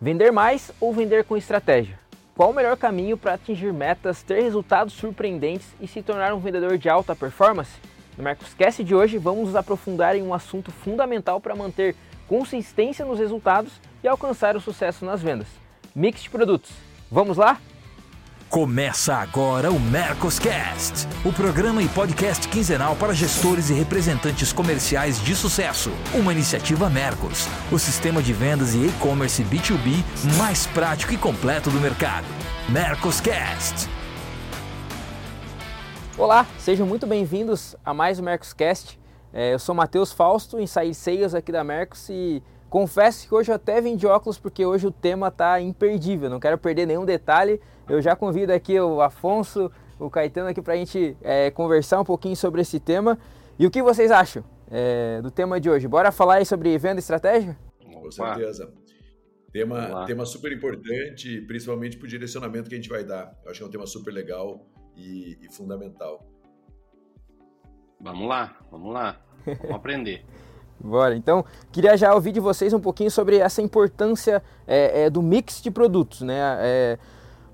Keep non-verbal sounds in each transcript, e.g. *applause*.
Vender mais ou vender com estratégia? Qual o melhor caminho para atingir metas, ter resultados surpreendentes e se tornar um vendedor de alta performance? No Mercoscast de hoje vamos nos aprofundar em um assunto fundamental para manter consistência nos resultados e alcançar o sucesso nas vendas: mix de produtos. Vamos lá? Começa agora o Mercoscast, o programa e podcast quinzenal para gestores e representantes comerciais de sucesso. Uma iniciativa Mercos, o sistema de vendas e e-commerce B2B mais prático e completo do mercado. Mercoscast. Olá, sejam muito bem-vindos a mais um Mercoscast. É, eu sou Matheus Fausto, Inside Sales aqui da Mercos e Confesso que hoje eu até vim de óculos porque hoje o tema está imperdível, não quero perder nenhum detalhe. Eu já convido aqui o Afonso, o Caetano aqui para a gente é, conversar um pouquinho sobre esse tema. E o que vocês acham é, do tema de hoje? Bora falar aí sobre venda e estratégia? Com certeza. Tema, tema super importante, principalmente para o direcionamento que a gente vai dar. Eu acho que é um tema super legal e, e fundamental. Vamos lá, vamos lá. Vamos aprender. *laughs* Bora. Então, queria já ouvir de vocês um pouquinho sobre essa importância é, é, do mix de produtos, né? É,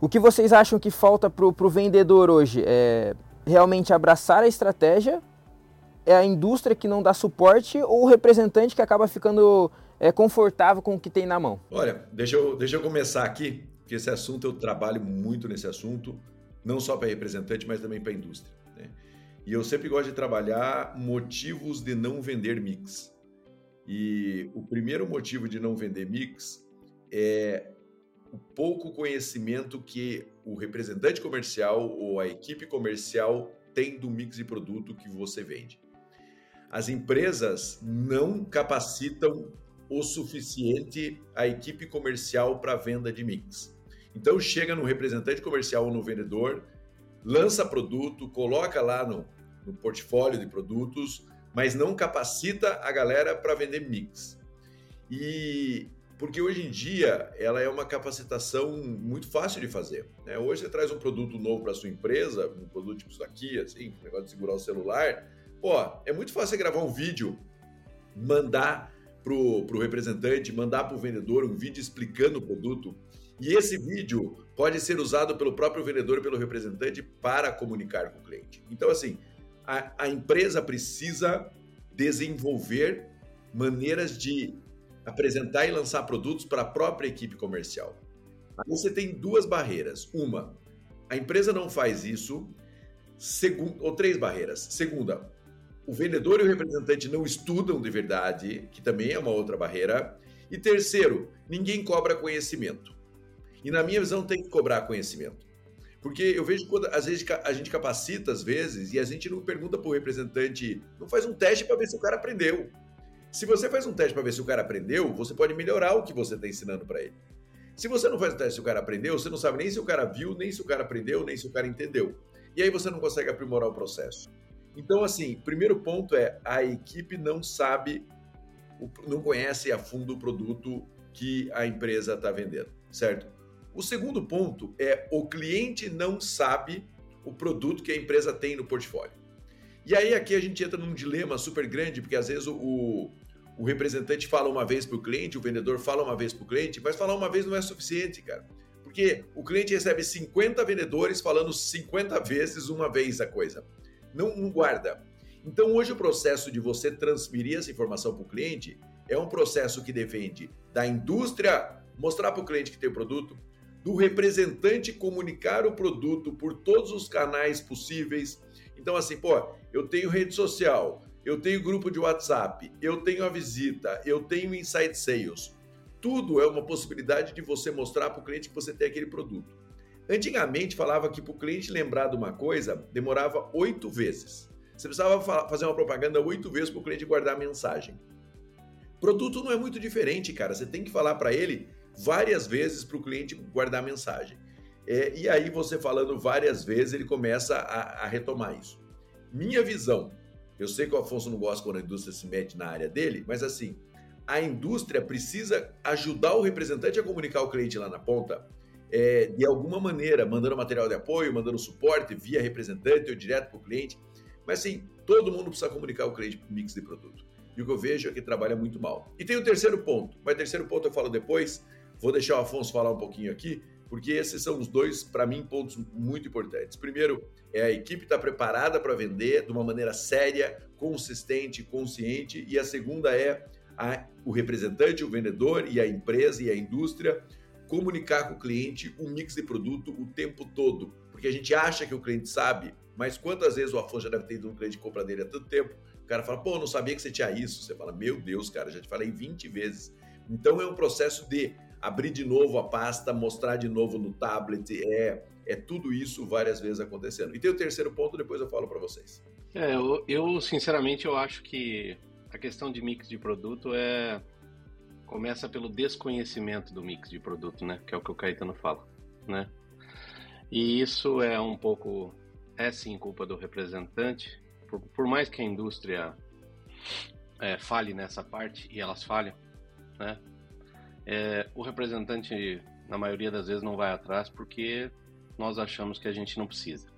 o que vocês acham que falta para o vendedor hoje? É realmente abraçar a estratégia? É a indústria que não dá suporte ou o representante que acaba ficando é, confortável com o que tem na mão? Olha, deixa eu, deixa eu começar aqui, porque esse assunto eu trabalho muito nesse assunto, não só para representante, mas também para a indústria. Né? E eu sempre gosto de trabalhar motivos de não vender mix. E o primeiro motivo de não vender mix é o pouco conhecimento que o representante comercial ou a equipe comercial tem do mix de produto que você vende. As empresas não capacitam o suficiente a equipe comercial para venda de mix. Então chega no representante comercial ou no vendedor, lança produto, coloca lá no, no portfólio de produtos, mas não capacita a galera para vender mix. E porque hoje em dia ela é uma capacitação muito fácil de fazer. Né? Hoje você traz um produto novo para sua empresa, um produto tipo isso aqui, assim, um negócio de segurar o celular. Pô, é muito fácil você gravar um vídeo, mandar pro, pro representante, mandar para o vendedor um vídeo explicando o produto. E esse vídeo pode ser usado pelo próprio vendedor pelo representante para comunicar com o cliente. Então, assim, a, a empresa precisa desenvolver maneiras de apresentar e lançar produtos para a própria equipe comercial. Aí você tem duas barreiras. Uma, a empresa não faz isso. Ou três barreiras. Segunda, o vendedor e o representante não estudam de verdade, que também é uma outra barreira. E terceiro, ninguém cobra conhecimento. E na minha visão tem que cobrar conhecimento. Porque eu vejo quando às vezes a gente capacita às vezes e a gente não pergunta para o representante, não faz um teste para ver se o cara aprendeu. Se você faz um teste para ver se o cara aprendeu, você pode melhorar o que você está ensinando para ele. Se você não faz o teste se o cara aprendeu, você não sabe nem se o cara viu, nem se o cara aprendeu, nem se o cara entendeu. E aí você não consegue aprimorar o processo. Então, assim, primeiro ponto é a equipe não sabe, não conhece a fundo o produto que a empresa está vendendo, certo? O segundo ponto é o cliente não sabe o produto que a empresa tem no portfólio. E aí aqui a gente entra num dilema super grande, porque às vezes o, o representante fala uma vez para o cliente, o vendedor fala uma vez para o cliente, mas falar uma vez não é suficiente, cara. Porque o cliente recebe 50 vendedores falando 50 vezes uma vez a coisa. Não, não guarda. Então hoje o processo de você transferir essa informação para o cliente é um processo que depende da indústria mostrar para o cliente que tem o produto, do representante comunicar o produto por todos os canais possíveis. Então, assim, pô, eu tenho rede social, eu tenho grupo de WhatsApp, eu tenho a visita, eu tenho Inside Sales. Tudo é uma possibilidade de você mostrar para o cliente que você tem aquele produto. Antigamente falava que para o cliente lembrar de uma coisa demorava oito vezes. Você precisava fazer uma propaganda oito vezes para o cliente guardar a mensagem. Produto não é muito diferente, cara. Você tem que falar para ele várias vezes para o cliente guardar a mensagem. É, e aí, você falando várias vezes, ele começa a, a, retomar isso. Minha visão, eu sei que o Afonso não gosta quando a indústria se mete na área dele, mas assim, a indústria precisa ajudar o representante a comunicar o cliente lá na ponta, é, de alguma maneira, mandando material de apoio, mandando suporte via representante ou direto para o cliente. Mas assim, todo mundo precisa comunicar o cliente com mix de produto. E o que eu vejo é que trabalha muito mal. E tem o terceiro ponto, mas o terceiro ponto eu falo depois, vou deixar o Afonso falar um pouquinho aqui, porque esses são os dois, para mim, pontos muito importantes. Primeiro, é a equipe estar tá preparada para vender de uma maneira séria, consistente, consciente, e a segunda é a, o representante, o vendedor e a empresa e a indústria comunicar com o cliente um mix de produto o tempo todo, porque a gente acha que o cliente sabe, mas quantas vezes o Afonso já deve ter ido no cliente de compra dele há tanto tempo, o cara fala, pô, não sabia que você tinha isso. Você fala, meu Deus, cara, já te falei 20 vezes. Então é um processo de abrir de novo a pasta, mostrar de novo no tablet, é, é tudo isso várias vezes acontecendo. E tem o terceiro ponto, depois eu falo para vocês. É, eu, eu, sinceramente eu acho que a questão de mix de produto é começa pelo desconhecimento do mix de produto, né? Que é o que o Caetano fala, né? E isso é um pouco é sim culpa do representante, por, por mais que a indústria é, fale nessa parte e elas falham, né? É, o representante, na maioria das vezes, não vai atrás porque nós achamos que a gente não precisa.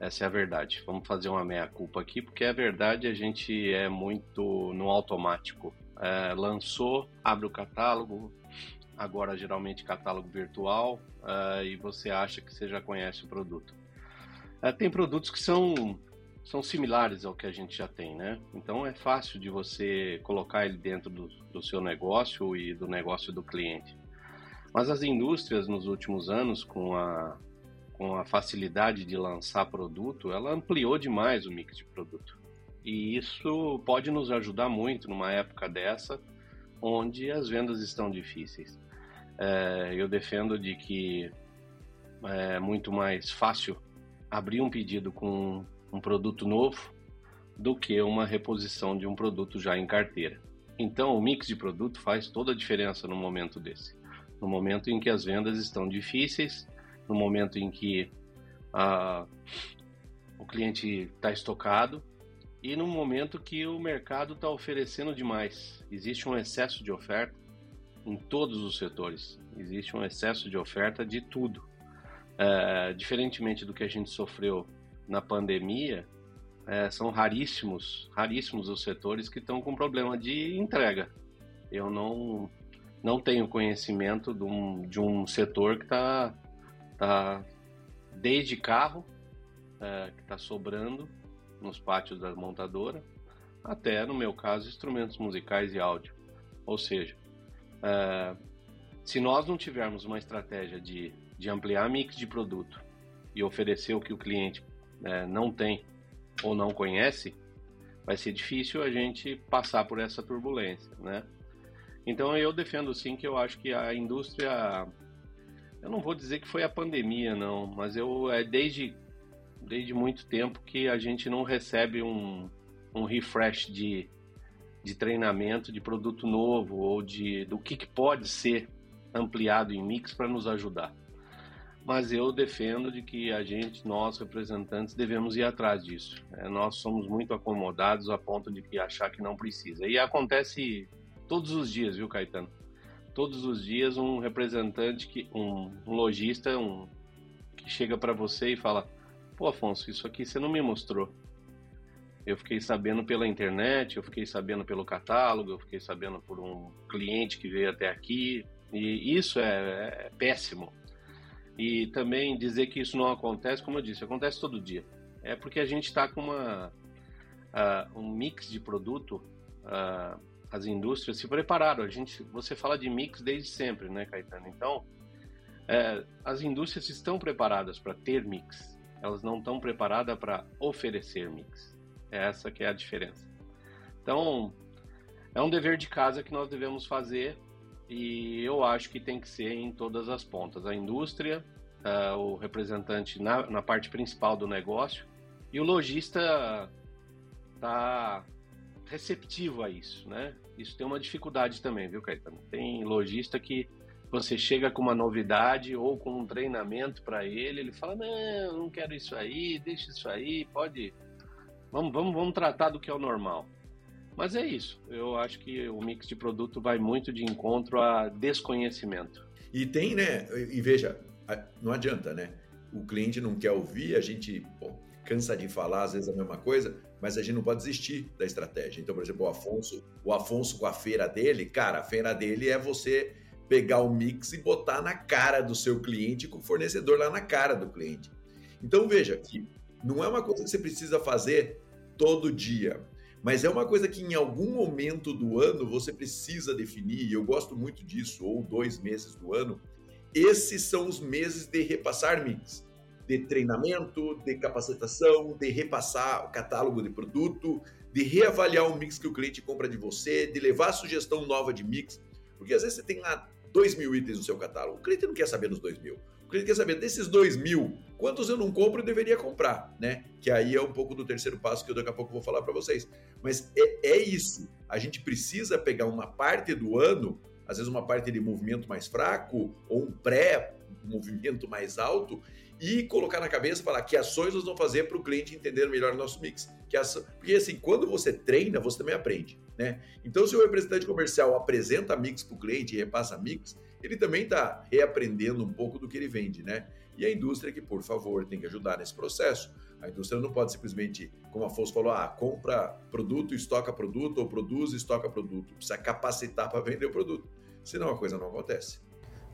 Essa é a verdade. Vamos fazer uma meia-culpa aqui, porque a verdade a gente é muito no automático. É, lançou, abre o catálogo, agora geralmente catálogo virtual, é, e você acha que você já conhece o produto. É, tem produtos que são são similares ao que a gente já tem, né? Então é fácil de você colocar ele dentro do, do seu negócio e do negócio do cliente. Mas as indústrias nos últimos anos, com a, com a facilidade de lançar produto, ela ampliou demais o mix de produto. E isso pode nos ajudar muito numa época dessa, onde as vendas estão difíceis. É, eu defendo de que é muito mais fácil abrir um pedido com um produto novo do que uma reposição de um produto já em carteira. Então, o mix de produto faz toda a diferença no momento desse. No momento em que as vendas estão difíceis, no momento em que a, o cliente está estocado e no momento que o mercado está oferecendo demais. Existe um excesso de oferta em todos os setores. Existe um excesso de oferta de tudo. É, diferentemente do que a gente sofreu na pandemia, é, são raríssimos, raríssimos os setores que estão com problema de entrega. Eu não, não tenho conhecimento de um, de um setor que está tá, desde carro, é, que está sobrando nos pátios da montadora, até, no meu caso, instrumentos musicais e áudio. Ou seja, é, se nós não tivermos uma estratégia de, de ampliar mix de produto e oferecer o que o cliente é, não tem ou não conhece, vai ser difícil a gente passar por essa turbulência, né? Então eu defendo sim que eu acho que a indústria, eu não vou dizer que foi a pandemia não, mas eu é desde desde muito tempo que a gente não recebe um, um refresh de, de treinamento de produto novo ou de do que, que pode ser ampliado em mix para nos ajudar mas eu defendo de que a gente, nós representantes, devemos ir atrás disso. É, nós somos muito acomodados a ponto de que achar que não precisa. E acontece todos os dias, viu, Caetano? Todos os dias um representante, que, um, lojista, um, que chega para você e fala: Pô, Afonso, isso aqui você não me mostrou. Eu fiquei sabendo pela internet, eu fiquei sabendo pelo catálogo, eu fiquei sabendo por um cliente que veio até aqui. E isso é, é péssimo e também dizer que isso não acontece, como eu disse, acontece todo dia. É porque a gente está com uma, uh, um mix de produto, uh, as indústrias se prepararam. A gente, você fala de mix desde sempre, né, Caetano? Então, é, as indústrias estão preparadas para ter mix, elas não estão preparadas para oferecer mix. É essa que é a diferença. Então, é um dever de casa que nós devemos fazer e eu acho que tem que ser em todas as pontas. A indústria, uh, o representante na, na, parte principal do negócio e o lojista está receptivo a isso, né? Isso tem uma dificuldade também, viu, Caetano? Tem lojista que você chega com uma novidade ou com um treinamento para ele, ele fala: Não, não quero isso aí, deixa isso aí, pode. Vamos, vamos, vamos tratar do que é o normal. Mas é isso. Eu acho que o mix de produto vai muito de encontro a desconhecimento. E tem, né? E veja, não adianta, né? O cliente não quer ouvir, a gente pô, cansa de falar às vezes a mesma coisa, mas a gente não pode desistir da estratégia. Então, por exemplo, o Afonso, o Afonso com a feira dele, cara, a feira dele é você pegar o mix e botar na cara do seu cliente com o fornecedor lá na cara do cliente. Então veja que não é uma coisa que você precisa fazer todo dia, mas é uma coisa que em algum momento do ano você precisa definir, e eu gosto muito disso, ou dois meses do ano, esses são os meses de repassar mix de treinamento, de capacitação, de repassar o catálogo de produto, de reavaliar o mix que o cliente compra de você, de levar sugestão nova de mix. Porque às vezes você tem lá dois mil itens no seu catálogo. O cliente não quer saber dos dois mil. O cliente quer saber desses dois mil, quantos eu não compro e deveria comprar, né? Que aí é um pouco do terceiro passo que eu daqui a pouco vou falar para vocês. Mas é, é isso. A gente precisa pegar uma parte do ano, às vezes uma parte de movimento mais fraco ou um pré-movimento mais alto e colocar na cabeça falar que ações nós vamos fazer para o cliente entender melhor o nosso mix. Que. Porque assim, quando você treina, você também aprende. Né? Então, se o representante comercial apresenta mix para o cliente e repassa mix, ele também está reaprendendo um pouco do que ele vende. Né? E a indústria que, por favor, tem que ajudar nesse processo. A indústria não pode simplesmente, como a Afonso falou, ah, compra produto, estoca produto, ou produz, estoca produto. Precisa capacitar para vender o produto. Senão a coisa não acontece.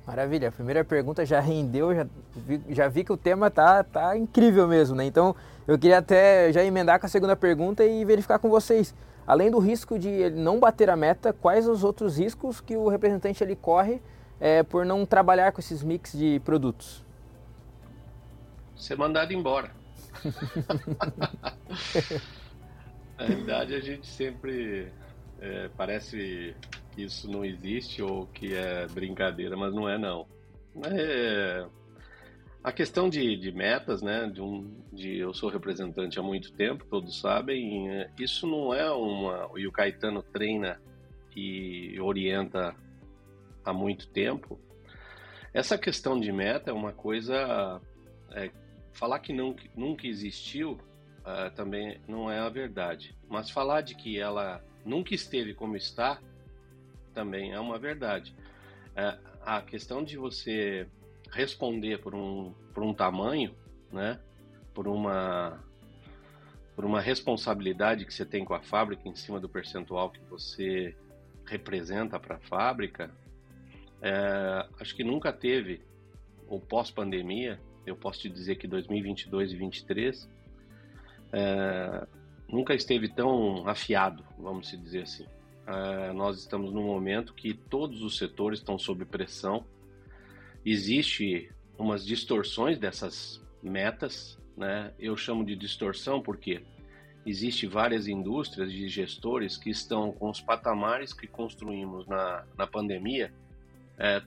Maravilha, a primeira pergunta já rendeu, já vi, já vi que o tema tá, tá incrível mesmo, né? Então eu queria até já emendar com a segunda pergunta e verificar com vocês. Além do risco de ele não bater a meta, quais os outros riscos que o representante ele corre é, por não trabalhar com esses mix de produtos? Ser mandado embora. *laughs* Na realidade, a gente sempre é, parece que isso não existe ou que é brincadeira, mas não é não. É, a questão de, de metas, né? De um, de eu sou representante há muito tempo, todos sabem. É, isso não é uma. E o Caetano treina e orienta há muito tempo. Essa questão de meta é uma coisa. É, falar que não, nunca existiu uh, também não é a verdade. Mas falar de que ela nunca esteve como está também é uma verdade. É, a questão de você responder por um, por um tamanho, né? Por uma por uma responsabilidade que você tem com a fábrica em cima do percentual que você representa para a fábrica, é, acho que nunca teve, ou pós-pandemia, eu posso te dizer que 2022 e 2023 é, nunca esteve tão afiado, vamos dizer assim. Uh, nós estamos num momento que todos os setores estão sob pressão. Existe umas distorções dessas metas, né? Eu chamo de distorção porque existe várias indústrias de gestores que estão com os patamares que construímos na, na pandemia, é,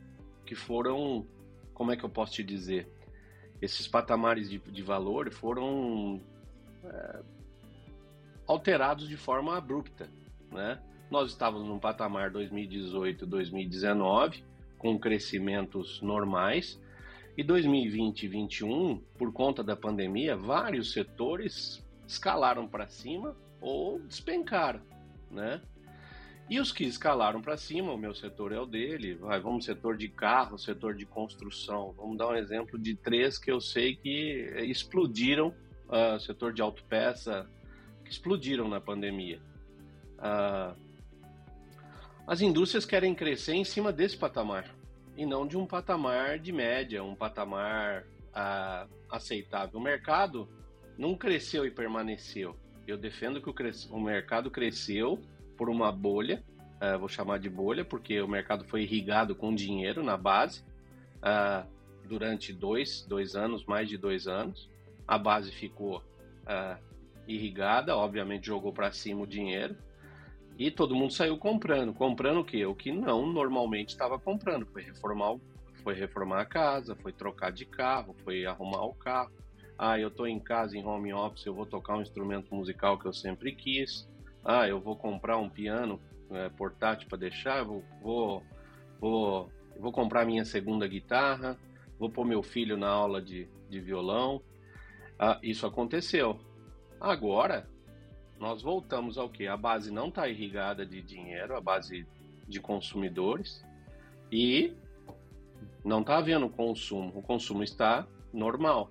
que foram, como é que eu posso te dizer, esses patamares de, de valor foram é, alterados de forma abrupta, né? Nós estávamos num patamar 2018, 2019, com crescimentos normais, e 2020 e 2021, por conta da pandemia, vários setores escalaram para cima ou despencaram, né? E os que escalaram para cima, o meu setor é o dele, vai, vamos setor de carro, setor de construção. Vamos dar um exemplo de três que eu sei que explodiram, uh, setor de autopeça, que explodiram na pandemia. Uh, as indústrias querem crescer em cima desse patamar e não de um patamar de média, um patamar ah, aceitável. O mercado não cresceu e permaneceu. Eu defendo que o, o mercado cresceu por uma bolha, ah, vou chamar de bolha, porque o mercado foi irrigado com dinheiro na base ah, durante dois, dois anos, mais de dois anos. A base ficou ah, irrigada, obviamente jogou para cima o dinheiro e todo mundo saiu comprando. Comprando o quê? O que não normalmente estava comprando. Foi reformar, foi reformar a casa, foi trocar de carro, foi arrumar o carro. Ah, eu estou em casa em home office, eu vou tocar um instrumento musical que eu sempre quis. Ah, eu vou comprar um piano é, portátil para deixar, vou, vou, vou, vou comprar minha segunda guitarra, vou pôr meu filho na aula de, de violão. Ah, isso aconteceu. Agora, nós voltamos ao que? A base não está irrigada de dinheiro, a base de consumidores, e não está havendo consumo, o consumo está normal.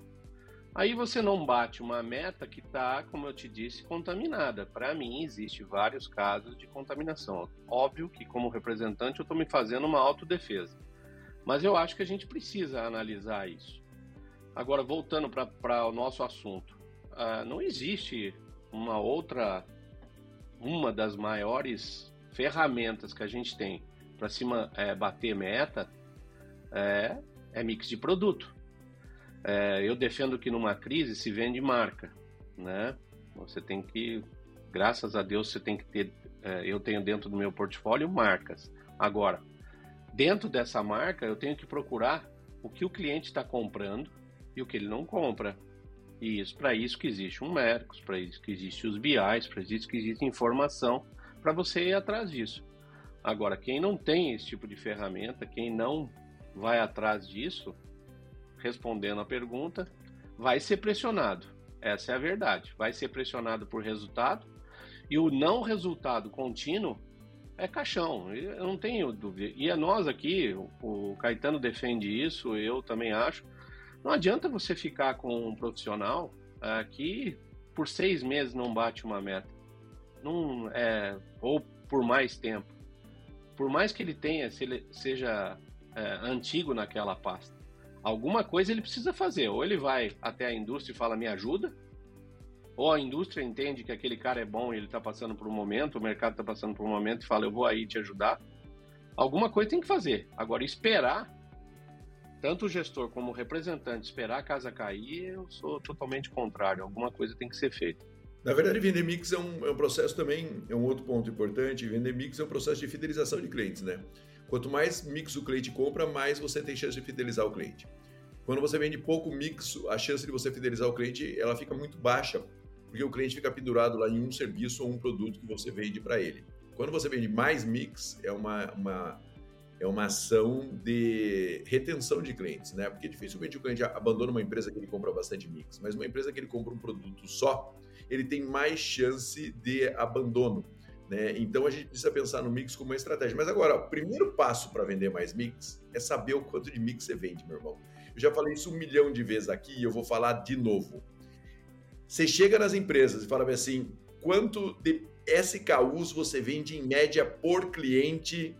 Aí você não bate uma meta que está, como eu te disse, contaminada. Para mim, existe vários casos de contaminação. Óbvio que, como representante, eu estou me fazendo uma autodefesa. Mas eu acho que a gente precisa analisar isso. Agora, voltando para o nosso assunto, uh, não existe uma outra, uma das maiores ferramentas que a gente tem para cima é, bater meta é, é mix de produto. É, eu defendo que numa crise se vende marca, né? Você tem que, graças a Deus, você tem que ter. É, eu tenho dentro do meu portfólio marcas. Agora, dentro dessa marca, eu tenho que procurar o que o cliente está comprando e o que ele não compra. E isso para isso que existe um Mercos, para isso que existe os BIs, para isso que existe informação para você ir atrás disso. Agora, quem não tem esse tipo de ferramenta, quem não vai atrás disso, respondendo a pergunta, vai ser pressionado. Essa é a verdade. Vai ser pressionado por resultado e o não resultado contínuo é caixão. Eu não tenho dúvida. E é nós aqui, o Caetano defende isso, eu também acho. Não adianta você ficar com um profissional uh, que por seis meses não bate uma meta, não é ou por mais tempo. Por mais que ele tenha, se ele seja é, antigo naquela pasta, alguma coisa ele precisa fazer. Ou ele vai até a indústria e fala me ajuda, ou a indústria entende que aquele cara é bom e ele está passando por um momento, o mercado está passando por um momento e fala eu vou aí te ajudar. Alguma coisa tem que fazer. Agora esperar tanto o gestor como o representante esperar a casa cair, eu sou totalmente contrário. Alguma coisa tem que ser feita. Na verdade, vender mix é um, é um processo também, é um outro ponto importante. Vender mix é um processo de fidelização de clientes, né? Quanto mais mix o cliente compra, mais você tem chance de fidelizar o cliente. Quando você vende pouco mix, a chance de você fidelizar o cliente ela fica muito baixa, porque o cliente fica pendurado lá em um serviço ou um produto que você vende para ele. Quando você vende mais mix, é uma, uma é uma ação de retenção de clientes, né? Porque dificilmente o cliente abandona uma empresa que ele compra bastante mix, mas uma empresa que ele compra um produto só, ele tem mais chance de abandono. Né? Então a gente precisa pensar no mix como uma estratégia. Mas agora, o primeiro passo para vender mais mix é saber o quanto de mix você vende, meu irmão. Eu já falei isso um milhão de vezes aqui e eu vou falar de novo. Você chega nas empresas e fala assim: quanto de SKUs você vende em média por cliente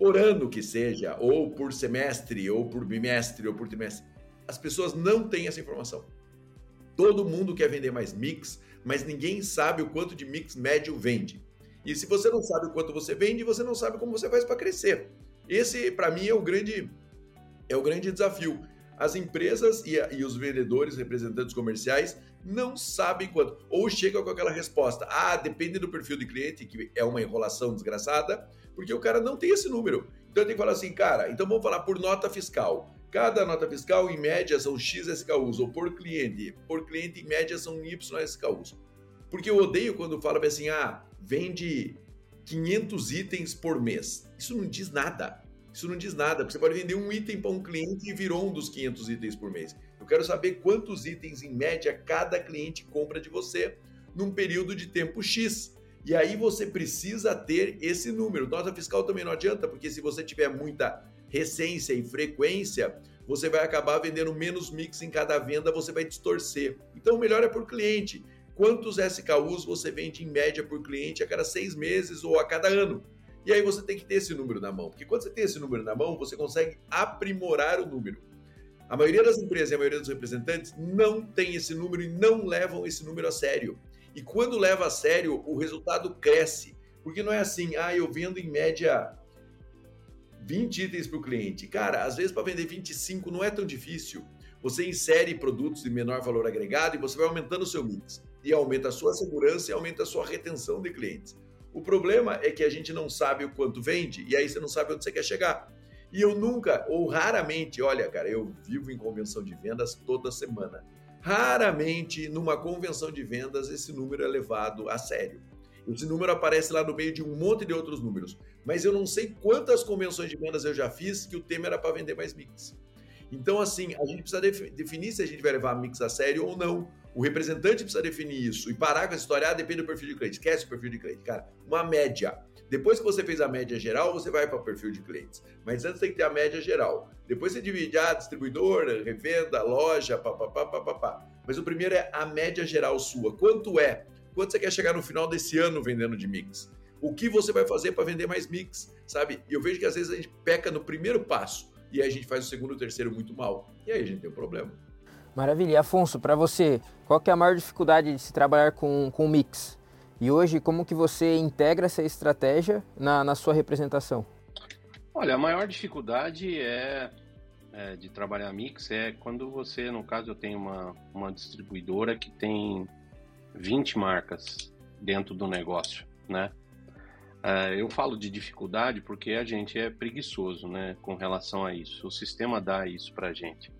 por ano que seja, ou por semestre, ou por bimestre, ou por trimestre. As pessoas não têm essa informação. Todo mundo quer vender mais mix, mas ninguém sabe o quanto de mix médio vende. E se você não sabe o quanto você vende, você não sabe como você faz para crescer. Esse, para mim, é o grande é o grande desafio. As empresas e, e, os vendedores, representantes comerciais, não sabem quanto. Ou chegam com aquela resposta: ah, depende do perfil de cliente, que é uma enrolação desgraçada, porque o cara não tem esse número. Então tem que falar assim, cara, então vamos falar por nota fiscal. Cada nota fiscal, em média, são X SKUs, ou por cliente. Por cliente, em média, são Y SKUs. Porque eu odeio quando fala assim, ah, vende 500 itens por mês. Isso não diz nada. Isso não diz nada, porque você pode vender um item para um cliente e virou um dos 500 itens por mês. Eu quero saber quantos itens, em média, cada cliente compra de você num período de tempo X. E aí você precisa ter esse número. Nota fiscal também não adianta, porque se você tiver muita recência e frequência, você vai acabar vendendo menos mix em cada venda, você vai distorcer. Então, o melhor é por cliente. Quantos SKUs você vende em média por cliente a cada seis meses ou a cada ano? E aí você tem que ter esse número na mão, porque quando você tem esse número na mão, você consegue aprimorar o número. A maioria das empresas e a maioria dos representantes não tem esse número e não levam esse número a sério. E quando leva a sério, o resultado cresce. Porque não é assim, ah, eu vendo em média 20 itens para o cliente. Cara, às vezes para vender 25 não é tão difícil. Você insere produtos de menor valor agregado e você vai aumentando o seu mix. E aumenta a sua segurança e aumenta a sua retenção de clientes. O problema é que a gente não sabe o quanto vende e aí você não sabe onde você quer chegar. E eu nunca, ou raramente, olha, cara, eu vivo em convenção de vendas toda semana. Raramente, numa convenção de vendas, esse número é levado a sério. Esse número aparece lá no meio de um monte de outros números. Mas eu não sei quantas convenções de vendas eu já fiz que o tema era para vender mais mix. Então, assim, a gente precisa definir se a gente vai levar mix a sério ou não. O representante precisa definir isso e parar com essa história, ah, depende do perfil de cliente. Esquece o perfil de cliente, cara. Uma média. Depois que você fez a média geral, você vai para o perfil de clientes. Mas antes tem que ter a média geral. Depois você divide a ah, distribuidor, revenda, loja, papapá, papapá. Mas o primeiro é a média geral sua. Quanto é? Quanto você quer chegar no final desse ano vendendo de mix? O que você vai fazer para vender mais mix, sabe? E eu vejo que às vezes a gente peca no primeiro passo e aí a gente faz o segundo e o terceiro muito mal. E aí a gente tem um problema. Maravilha. E Afonso, para você, qual que é a maior dificuldade de se trabalhar com, com mix? E hoje, como que você integra essa estratégia na, na sua representação? Olha, a maior dificuldade é, é, de trabalhar mix é quando você, no caso, eu tenho uma, uma distribuidora que tem 20 marcas dentro do negócio, né? É, eu falo de dificuldade porque a gente é preguiçoso, né, com relação a isso. O sistema dá isso pra gente.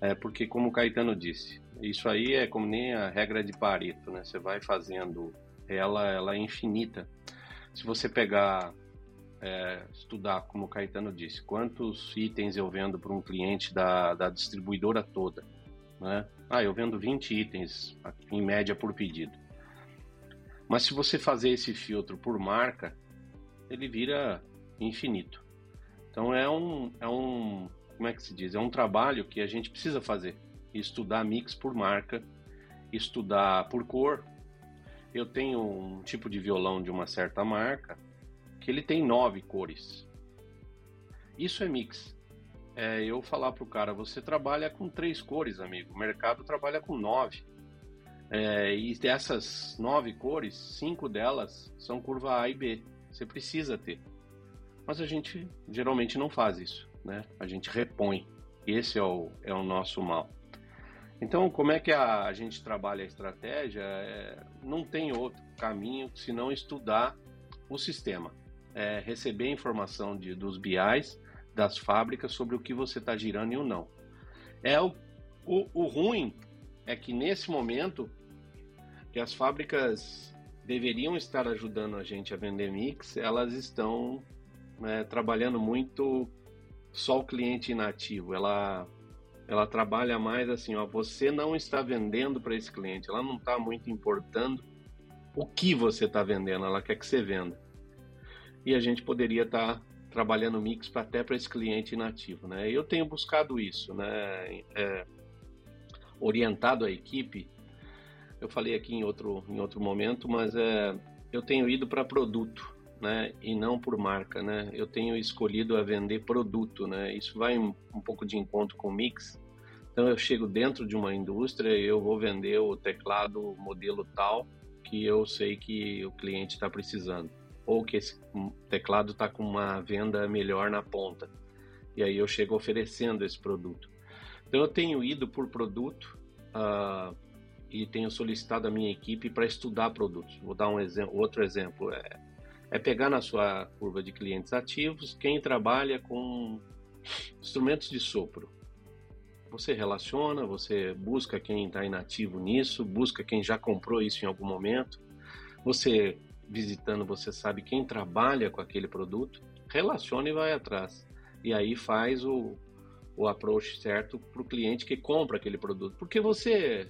É porque, como o Caetano disse, isso aí é como nem a regra de Pareto, né? Você vai fazendo ela, ela é infinita. Se você pegar, é, estudar, como o Caetano disse, quantos itens eu vendo para um cliente da, da distribuidora toda, né? Ah, eu vendo 20 itens em média por pedido. Mas se você fazer esse filtro por marca, ele vira infinito. Então é um, é um, como é que se diz? É um trabalho que a gente precisa fazer. Estudar mix por marca, estudar por cor. Eu tenho um tipo de violão de uma certa marca que ele tem nove cores. Isso é mix. É eu falar para o cara, você trabalha com três cores, amigo. O mercado trabalha com nove. É, e dessas nove cores, cinco delas são curva A e B. Você precisa ter. Mas a gente geralmente não faz isso né? A gente repõe. Esse é o, é o nosso mal. Então, como é que a, a gente trabalha a estratégia? É, não tem outro caminho senão estudar o sistema, é, receber informação de, dos BIs, das fábricas sobre o que você está girando e o não. É o, o, o ruim é que nesse momento que as fábricas deveriam estar ajudando a gente a vender mix, elas estão né, trabalhando muito só o cliente inativo. Ela ela trabalha mais assim, ó, você não está vendendo para esse cliente, ela não está muito importando o que você está vendendo, ela quer que você venda. E a gente poderia estar tá trabalhando mix pra, até para esse cliente inativo, né? Eu tenho buscado isso, né? É, orientado a equipe. Eu falei aqui em outro em outro momento, mas é, eu tenho ido para produto né, e não por marca, né? Eu tenho escolhido a vender produto, né? Isso vai um, um pouco de encontro com o mix. Então eu chego dentro de uma indústria eu vou vender o teclado modelo tal que eu sei que o cliente está precisando ou que esse teclado está com uma venda melhor na ponta. E aí eu chego oferecendo esse produto. Então eu tenho ido por produto uh, e tenho solicitado a minha equipe para estudar produtos. Vou dar um exemplo, outro exemplo. É, é pegar na sua curva de clientes ativos quem trabalha com instrumentos de sopro. Você relaciona, você busca quem está inativo nisso, busca quem já comprou isso em algum momento. Você visitando, você sabe quem trabalha com aquele produto, relaciona e vai atrás. E aí faz o, o approach certo para o cliente que compra aquele produto. Porque você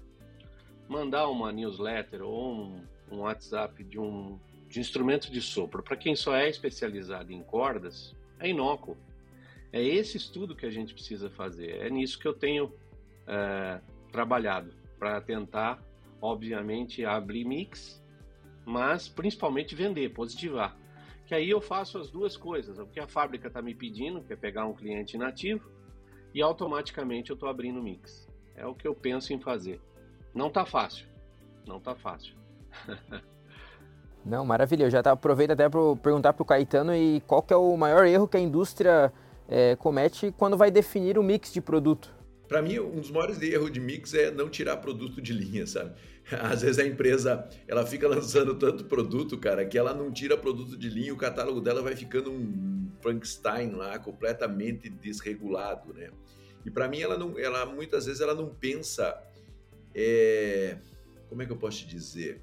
mandar uma newsletter ou um, um WhatsApp de um de instrumento de sopro, para quem só é especializado em cordas, é inócuo. É esse estudo que a gente precisa fazer. É nisso que eu tenho é, trabalhado, para tentar, obviamente, abrir mix, mas principalmente vender, positivar. Que aí eu faço as duas coisas. O que a fábrica está me pedindo, que é pegar um cliente nativo, e automaticamente eu estou abrindo mix. É o que eu penso em fazer. Não está fácil. Não está fácil. *laughs* Não, maravilha. Eu já tá, aproveito até para perguntar para o Caetano e qual que é o maior erro que a indústria é, comete quando vai definir o mix de produto. Para mim, um dos maiores erros de mix é não tirar produto de linha, sabe? *laughs* Às vezes a empresa ela fica lançando tanto produto, cara, que ela não tira produto de linha, o catálogo dela vai ficando um Frankenstein lá, completamente desregulado, né? E para mim, ela não, ela muitas vezes ela não pensa, é, como é que eu posso te dizer?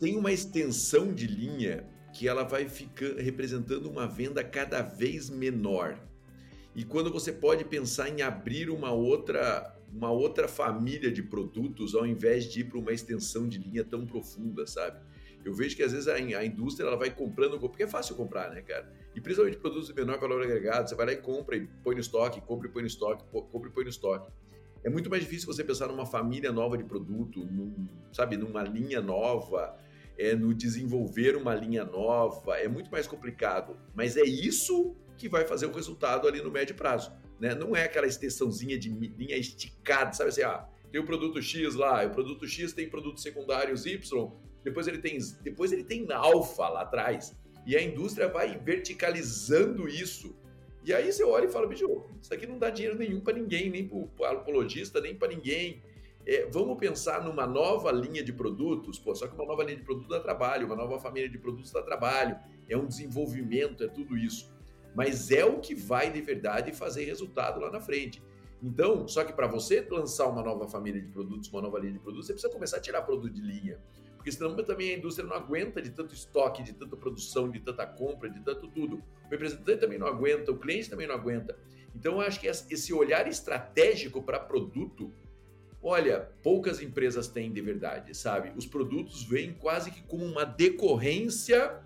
tem uma extensão de linha que ela vai ficar representando uma venda cada vez menor. E quando você pode pensar em abrir uma outra uma outra família de produtos ao invés de ir para uma extensão de linha tão profunda, sabe? Eu vejo que às vezes a, a, indústria ela vai comprando, porque é fácil comprar, né, cara? E principalmente produtos de menor valor agregado, você vai lá e compra e põe no estoque, compra e põe no estoque, compra e põe no estoque. É muito mais difícil você pensar numa família nova de produto, num, sabe, numa linha nova, é no desenvolver uma linha nova, é muito mais complicado. Mas é isso que vai fazer o resultado ali no médio prazo. Né? Não é aquela extensãozinha de linha esticada, sabe assim, ah, tem o produto X lá, o produto X tem produtos secundários Y, depois ele tem, depois ele tem alfa lá atrás. E a indústria vai verticalizando isso. E aí você olha e fala, bicho, isso aqui não dá dinheiro nenhum para ninguém, nem para o lojista, nem para ninguém. É, vamos pensar numa nova linha de produtos, pô, só que uma nova linha de produto dá trabalho, uma nova família de produtos dá trabalho, é um desenvolvimento, é tudo isso. Mas é o que vai de verdade fazer resultado lá na frente. Então, só que para você lançar uma nova família de produtos, uma nova linha de produtos, você precisa começar a tirar produto de linha. Porque senão também a indústria não aguenta de tanto estoque, de tanta produção, de tanta compra, de tanto tudo. O representante também não aguenta, o cliente também não aguenta. Então, eu acho que esse olhar estratégico para produto, olha, poucas empresas têm de verdade, sabe? Os produtos vêm quase que como uma decorrência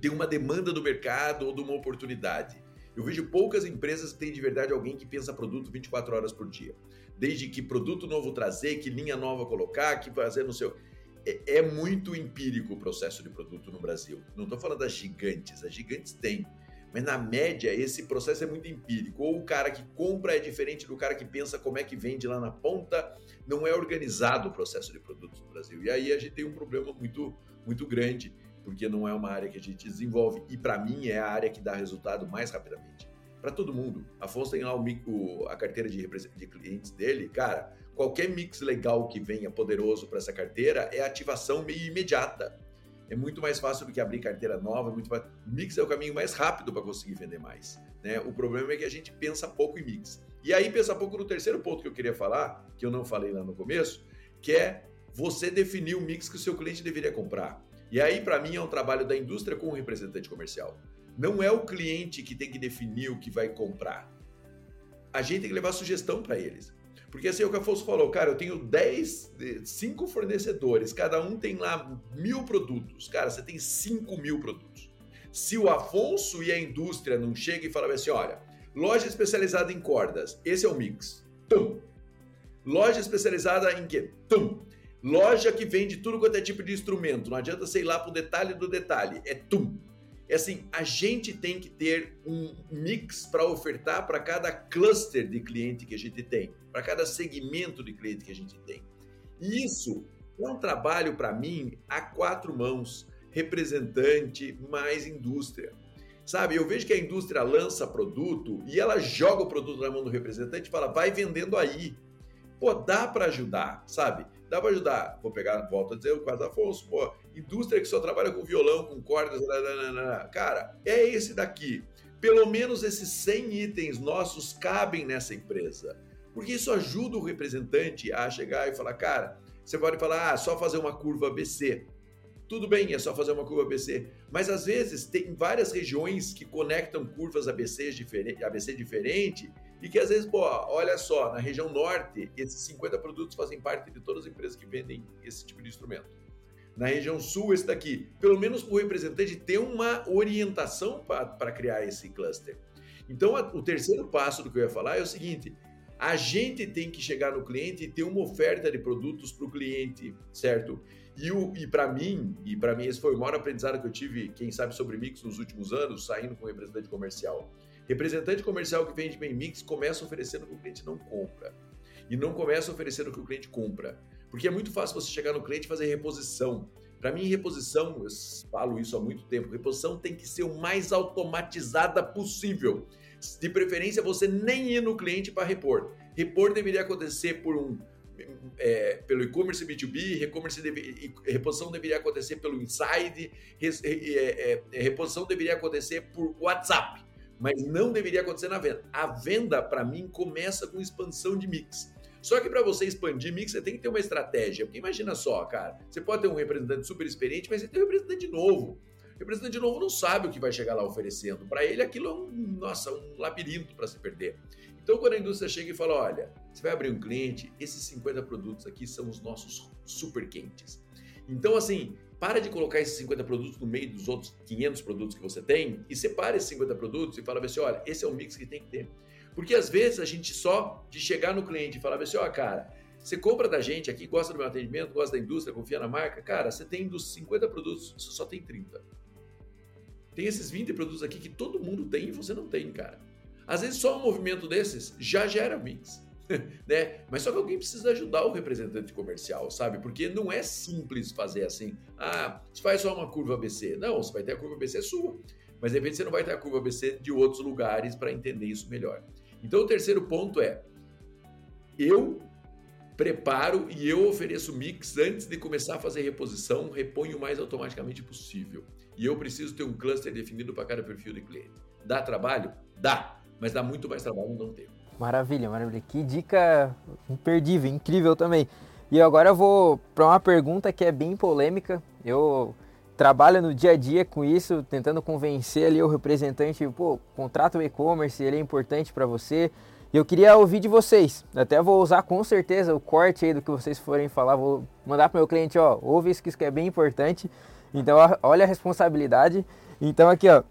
de uma demanda do mercado ou de uma oportunidade. Eu vejo poucas empresas que têm de verdade alguém que pensa produto 24 horas por dia. Desde que produto novo trazer, que linha nova colocar, que fazer no seu. É, é muito empírico o processo de produto no Brasil. Não estou falando das gigantes, as gigantes têm. Mas na média, esse processo é muito empírico. Ou o cara que compra é diferente do cara que pensa como é que vende lá na ponta. Não é organizado o processo de produtos no Brasil. E aí a gente tem um problema muito, muito grande porque não é uma área que a gente desenvolve e para mim é a área que dá resultado mais rapidamente. Para todo mundo. Afonso tem lá o, a carteira de, de clientes dele, cara. Qualquer mix legal que venha poderoso para essa carteira é ativação meio imediata. É muito mais fácil do que abrir carteira nova. É muito mais... Mix é o caminho mais rápido para conseguir vender mais. Né? O problema é que a gente pensa pouco em mix. E aí pensa pouco no terceiro ponto que eu queria falar, que eu não falei lá no começo, que é você definir o mix que o seu cliente deveria comprar. E aí, para mim, é um trabalho da indústria com o representante comercial. Não é o cliente que tem que definir o que vai comprar. A gente tem que levar sugestão para eles. Porque assim, é o que Afonso falou, cara, eu tenho 10, 5 fornecedores, cada um tem lá mil produtos. Cara, você tem 5 mil produtos. Se o Afonso e a indústria não chegam e falam assim, olha, loja especializada em cordas, esse é o mix. Tum. Loja especializada em quê? Tum. Loja que vende tudo quanto é tipo de instrumento. Não adianta sei lá pro detalhe do detalhe. É tum. É assim, a gente tem que ter um mix para ofertar para cada cluster de cliente que a gente tem, para cada segmento de cliente que a gente tem. E isso é um trabalho para mim a quatro mãos, representante mais indústria. Sabe, eu vejo que a indústria lança produto e ela joga o produto na mão do representante e fala, vai vendendo aí. Pô, dá para ajudar, sabe? Dá para ajudar. Vou pegar, volto a dizer, o quase Afonso, pô, indústria que só trabalha com violão, com cordas, nananana. cara, é esse daqui. Pelo menos esses 100 itens nossos cabem nessa empresa. Porque isso ajuda o representante a chegar e falar, cara, você pode falar, ah, só fazer uma curva ABC. Tudo bem, é só fazer uma curva ABC. Mas às vezes tem várias regiões que conectam curvas ABC diferente, ABC diferente e que às vezes, pô, olha só, na região norte, esses 50 produtos fazem parte de todas as empresas que vendem esse tipo de instrumento. Na região sul, esse daqui. Pelo menos o representante ter uma orientação para criar esse cluster. Então, a, o terceiro passo do que eu ia falar é o seguinte: a gente tem que chegar no cliente e ter uma oferta de produtos para o cliente, certo? E, e para mim, e para mim esse foi o maior aprendizado que eu tive, quem sabe, sobre mix nos últimos anos, saindo com representante comercial Representante comercial que vende bem mix começa oferecendo o que o cliente não compra. E não começa oferecendo o que o cliente compra. Porque é muito fácil você chegar no cliente e fazer reposição. Para mim, reposição, eu falo isso há muito tempo, reposição tem que ser o mais automatizada possível. De preferência, você nem ir no cliente para repor. Repor deveria acontecer por um é, pelo e-commerce B2B, e-commerce deve, reposição deveria acontecer pelo Inside, é, é, reposição deveria acontecer por WhatsApp mas não deveria acontecer na venda. A venda, para mim, começa com expansão de mix. Só que para você expandir mix, você tem que ter uma estratégia. Porque imagina só, cara, você pode ter um representante super experiente, mas você tem um representante novo. O representante novo não sabe o que vai chegar lá oferecendo. Para ele, aquilo é um, nossa, um labirinto para se perder. Então, quando a indústria chega e fala: olha, você vai abrir um cliente, esses 50 produtos aqui são os nossos super quentes. Então, assim, para de colocar esses 50 produtos no meio dos outros 500 produtos que você tem e separa esses 50 produtos e fala assim, olha, esse é o mix que tem que ter. Porque às vezes a gente só de chegar no cliente e falar assim, ó, cara, Você compra da gente aqui, gosta do meu atendimento, gosta da indústria, confia na marca. Cara, você tem dos 50 produtos, você só tem 30. Tem esses 20 produtos aqui que todo mundo tem e você não tem, cara. Às vezes só um movimento desses já gera mix. *laughs* né? Mas só que alguém precisa ajudar o representante comercial, sabe? Porque não é simples fazer assim. Ah, você faz só uma curva ABC. Não, você vai ter a curva ABC sua. Mas de repente você não vai ter a curva ABC de outros lugares para entender isso melhor. Então o terceiro ponto é: eu preparo e eu ofereço mix antes de começar a fazer reposição, reponho o mais automaticamente possível. E eu preciso ter um cluster definido para cada perfil de cliente. Dá trabalho? Dá, mas dá muito mais trabalho não ter. Maravilha, maravilha. Que dica imperdível, incrível também. E agora eu vou para uma pergunta que é bem polêmica. Eu trabalho no dia a dia com isso, tentando convencer ali o representante, pô, contrata o e-commerce, ele é importante para você. E eu queria ouvir de vocês. Até vou usar com certeza o corte aí do que vocês forem falar, vou mandar para meu cliente, ó, ouve isso que isso é bem importante. Então, olha a responsabilidade. Então aqui, ó,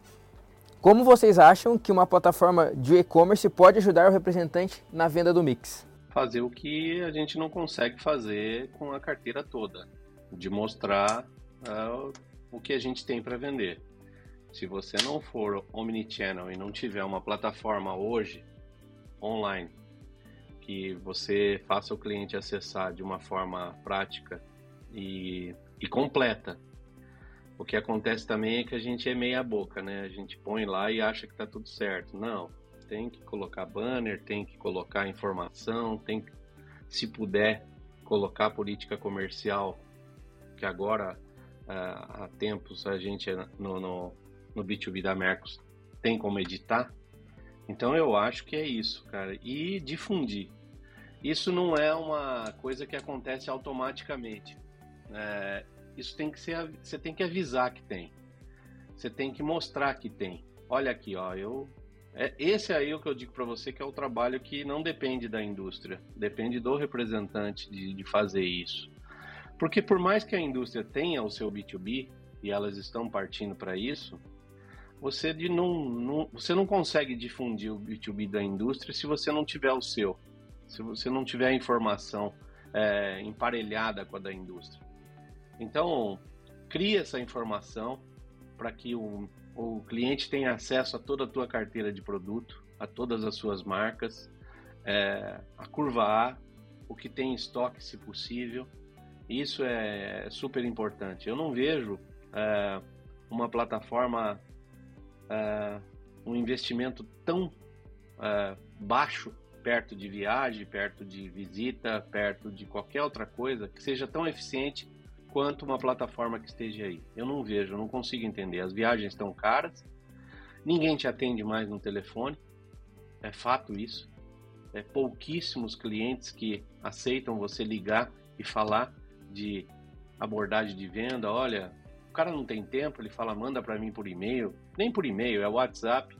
como vocês acham que uma plataforma de e-commerce pode ajudar o representante na venda do Mix? Fazer o que a gente não consegue fazer com a carteira toda, de mostrar uh, o que a gente tem para vender. Se você não for omnichannel e não tiver uma plataforma hoje online que você faça o cliente acessar de uma forma prática e, e completa o que acontece também é que a gente é meia boca, né? A gente põe lá e acha que tá tudo certo. Não, tem que colocar banner, tem que colocar informação, tem que, se puder, colocar política comercial, que agora há tempos a gente no, no, no B2B da Mercos tem como editar. Então eu acho que é isso, cara. E difundir. Isso não é uma coisa que acontece automaticamente. É, isso tem que ser, você tem que avisar que tem. Você tem que mostrar que tem. Olha aqui, ó, eu é esse aí é o que eu digo para você que é o trabalho que não depende da indústria, depende do representante de, de fazer isso. Porque por mais que a indústria tenha o seu B2B e elas estão partindo para isso, você, de não, não, você não consegue difundir o B2B da indústria se você não tiver o seu, se você não tiver a informação é, emparelhada com a da indústria. Então, cria essa informação para que o, o cliente tenha acesso a toda a tua carteira de produto, a todas as suas marcas, é, a curva A, o que tem em estoque, se possível. Isso é super importante. Eu não vejo é, uma plataforma, é, um investimento tão é, baixo perto de viagem, perto de visita, perto de qualquer outra coisa que seja tão eficiente quanto uma plataforma que esteja aí. Eu não vejo, não consigo entender. As viagens estão caras, ninguém te atende mais no telefone, é fato isso. É pouquíssimos clientes que aceitam você ligar e falar de abordagem de venda. Olha, o cara não tem tempo, ele fala, manda para mim por e-mail. Nem por e-mail, é WhatsApp.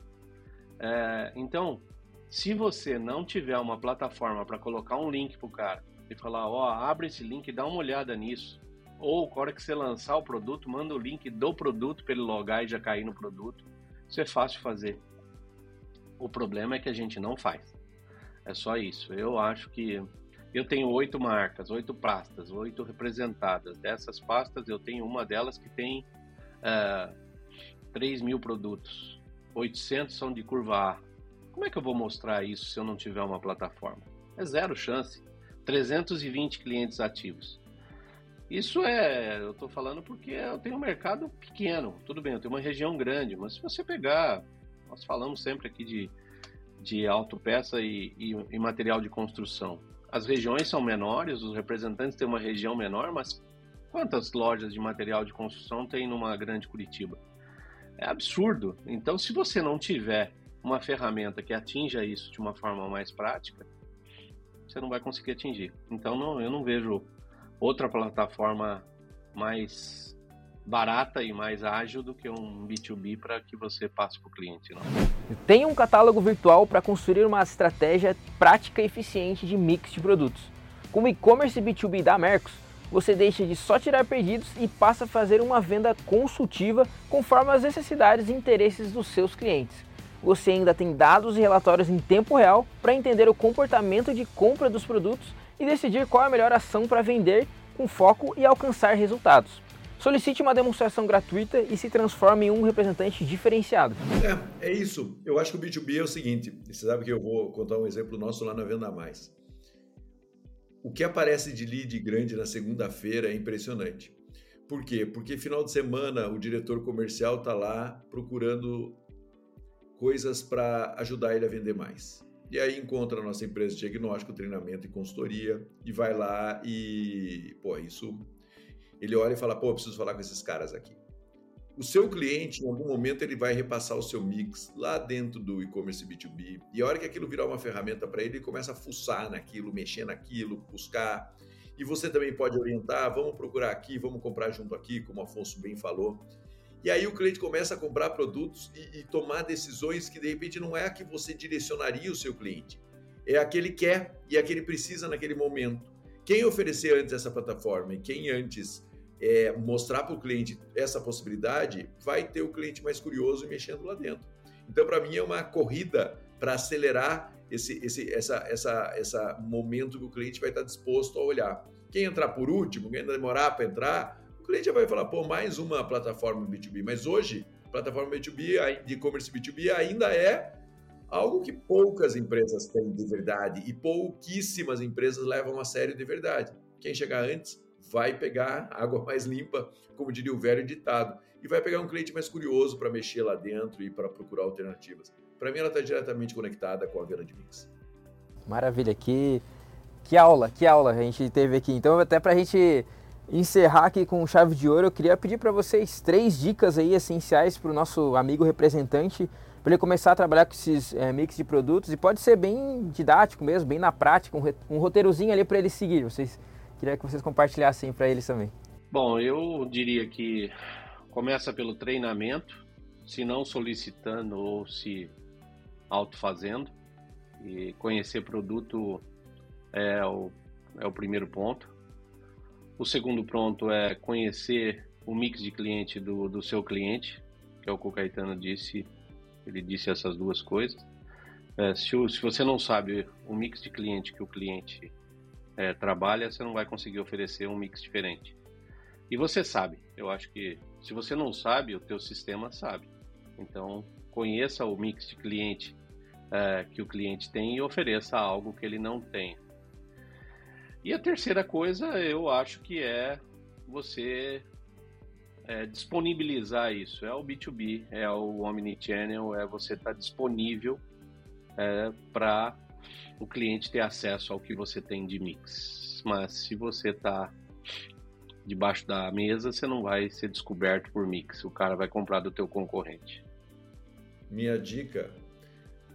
É, então, se você não tiver uma plataforma para colocar um link para o cara e falar, ó, oh, abre esse link dá uma olhada nisso ou na hora que você lançar o produto, manda o link do produto para ele logar e já cair no produto. Isso é fácil fazer. O problema é que a gente não faz. É só isso. Eu acho que eu tenho oito marcas, oito pastas, oito representadas. Dessas pastas, eu tenho uma delas que tem uh, é, 3 mil produtos. 800 são de curva A. Como é que eu vou mostrar isso se eu não tiver uma plataforma? É zero chance. 320 clientes ativos. Isso é, eu estou falando porque eu tenho um mercado pequeno, tudo bem, eu tenho uma região grande, mas se você pegar, nós falamos sempre aqui de, de autopeça e, e, e material de construção. As regiões são menores, os representantes têm uma região menor, mas quantas lojas de material de construção tem numa grande Curitiba? É absurdo. Então, se você não tiver uma ferramenta que atinja isso de uma forma mais prática, você não vai conseguir atingir. Então, não, eu não vejo outra plataforma mais barata e mais ágil do que um B2B para que você passe para o cliente. Não? Tem um catálogo virtual para construir uma estratégia prática e eficiente de mix de produtos. Com o e-commerce B2B da Mercos, você deixa de só tirar pedidos e passa a fazer uma venda consultiva conforme as necessidades e interesses dos seus clientes. Você ainda tem dados e relatórios em tempo real para entender o comportamento de compra dos produtos e decidir qual é a melhor ação para vender com foco e alcançar resultados. Solicite uma demonstração gratuita e se transforme em um representante diferenciado. É, é isso. Eu acho que o B2B é o seguinte: você sabe que eu vou contar um exemplo nosso lá na Venda Mais. O que aparece de lead grande na segunda-feira é impressionante. Por quê? Porque final de semana o diretor comercial está lá procurando coisas para ajudar ele a vender mais. E aí encontra a nossa empresa de diagnóstico, treinamento e consultoria e vai lá e, pô, isso ele olha e fala, pô, preciso falar com esses caras aqui. O seu cliente, em algum momento, ele vai repassar o seu mix lá dentro do e-commerce B2B. E a hora que aquilo virar uma ferramenta para ele, ele começa a fuçar naquilo, mexer naquilo, buscar. E você também pode orientar, vamos procurar aqui, vamos comprar junto aqui, como o Afonso bem falou. E aí o cliente começa a comprar produtos e, e tomar decisões que de repente não é a que você direcionaria o seu cliente. É a que ele quer e a que ele precisa naquele momento. Quem oferecer antes essa plataforma e quem antes é, mostrar para o cliente essa possibilidade, vai ter o cliente mais curioso mexendo lá dentro. Então, para mim, é uma corrida para acelerar esse, esse essa, essa, essa momento que o cliente vai estar disposto a olhar. Quem entrar por último, quem demorar para entrar, o cliente já vai falar, pô, mais uma plataforma B2B. Mas hoje, plataforma B2B, de e-commerce B2B ainda é algo que poucas empresas têm de verdade e pouquíssimas empresas levam a sério de verdade. Quem chegar antes vai pegar água mais limpa, como diria o velho ditado, e vai pegar um cliente mais curioso para mexer lá dentro e para procurar alternativas. Para mim, ela está diretamente conectada com a venda de mix. Maravilha, que, que aula, que aula a gente teve aqui. Então, até para a gente encerrar aqui com chave de ouro, eu queria pedir para vocês três dicas aí essenciais para o nosso amigo representante para ele começar a trabalhar com esses é, mix de produtos e pode ser bem didático mesmo, bem na prática, um, um roteirozinho ali para ele seguir. Vocês Queria que vocês compartilhassem para eles também. Bom, eu diria que começa pelo treinamento, se não solicitando ou se autofazendo. E conhecer produto é o, é o primeiro ponto. O segundo ponto é conhecer o mix de cliente do, do seu cliente, que é o que o Caetano disse. Ele disse essas duas coisas. É, se, se você não sabe o mix de cliente que o cliente é, trabalha, você não vai conseguir oferecer um mix diferente. E você sabe, eu acho que se você não sabe, o teu sistema sabe. Então, conheça o mix de cliente é, que o cliente tem e ofereça algo que ele não tem. E a terceira coisa, eu acho que é você é, disponibilizar isso. É o B2B, é o Omnichannel, é você estar tá disponível é, para o cliente ter acesso ao que você tem de mix. Mas se você está debaixo da mesa, você não vai ser descoberto por mix. O cara vai comprar do teu concorrente. Minha dica,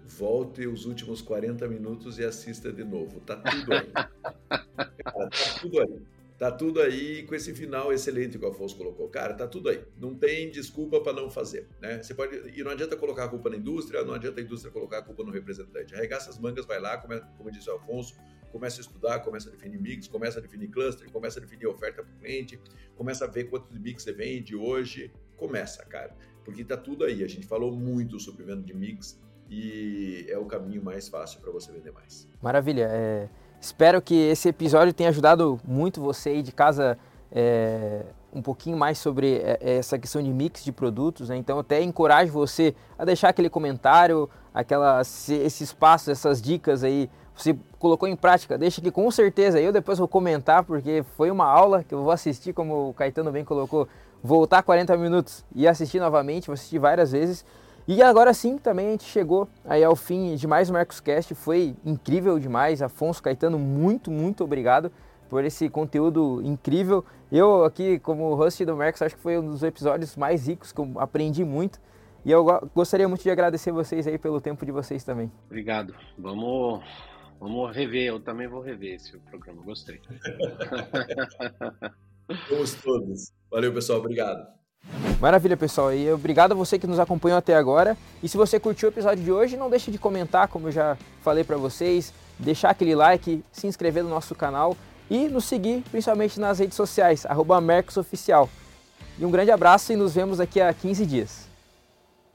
volte os últimos 40 minutos e assista de novo. Tá tudo aí. Cara, tá tudo aí. Tá tudo aí com esse final excelente que o Afonso colocou. Cara, tá tudo aí. Não tem desculpa para não fazer, né? Você pode e não adianta colocar a culpa na indústria, não adianta a indústria colocar a culpa no representante. Arregaça as mangas, vai lá, como, como disse o Afonso, começa a estudar, começa a definir mix, começa a definir cluster, começa a definir oferta para o cliente, começa a ver quanto de mix você vende hoje. Começa, cara, porque tá tudo aí. A gente falou muito sobre venda de mix e é o caminho mais fácil para você vender mais. Maravilha. É... Espero que esse episódio tenha ajudado muito você aí de casa é, um pouquinho mais sobre é, é, essa questão de mix de produtos. Né? Então, até encorajo você a deixar aquele comentário, aquela, esse espaço, essas dicas aí. Você colocou em prática, deixa que com certeza eu depois vou comentar, porque foi uma aula que eu vou assistir, como o Caetano bem colocou, voltar 40 minutos e assistir novamente, vou assistir várias vezes. E agora sim, também a gente chegou aí ao fim de mais um Mercoscast, foi incrível demais. Afonso Caetano, muito, muito obrigado por esse conteúdo incrível. Eu aqui, como host do Mercos, acho que foi um dos episódios mais ricos que eu aprendi muito. E eu gostaria muito de agradecer vocês aí pelo tempo de vocês também. Obrigado. Vamos, vamos rever, eu também vou rever esse programa, gostei. *laughs* Vamos todos. Valeu, pessoal, obrigado. Maravilha, pessoal. E obrigado a você que nos acompanhou até agora. E se você curtiu o episódio de hoje, não deixe de comentar, como eu já falei para vocês, deixar aquele like, se inscrever no nosso canal e nos seguir principalmente nas redes sociais, arroba E um grande abraço e nos vemos daqui a 15 dias.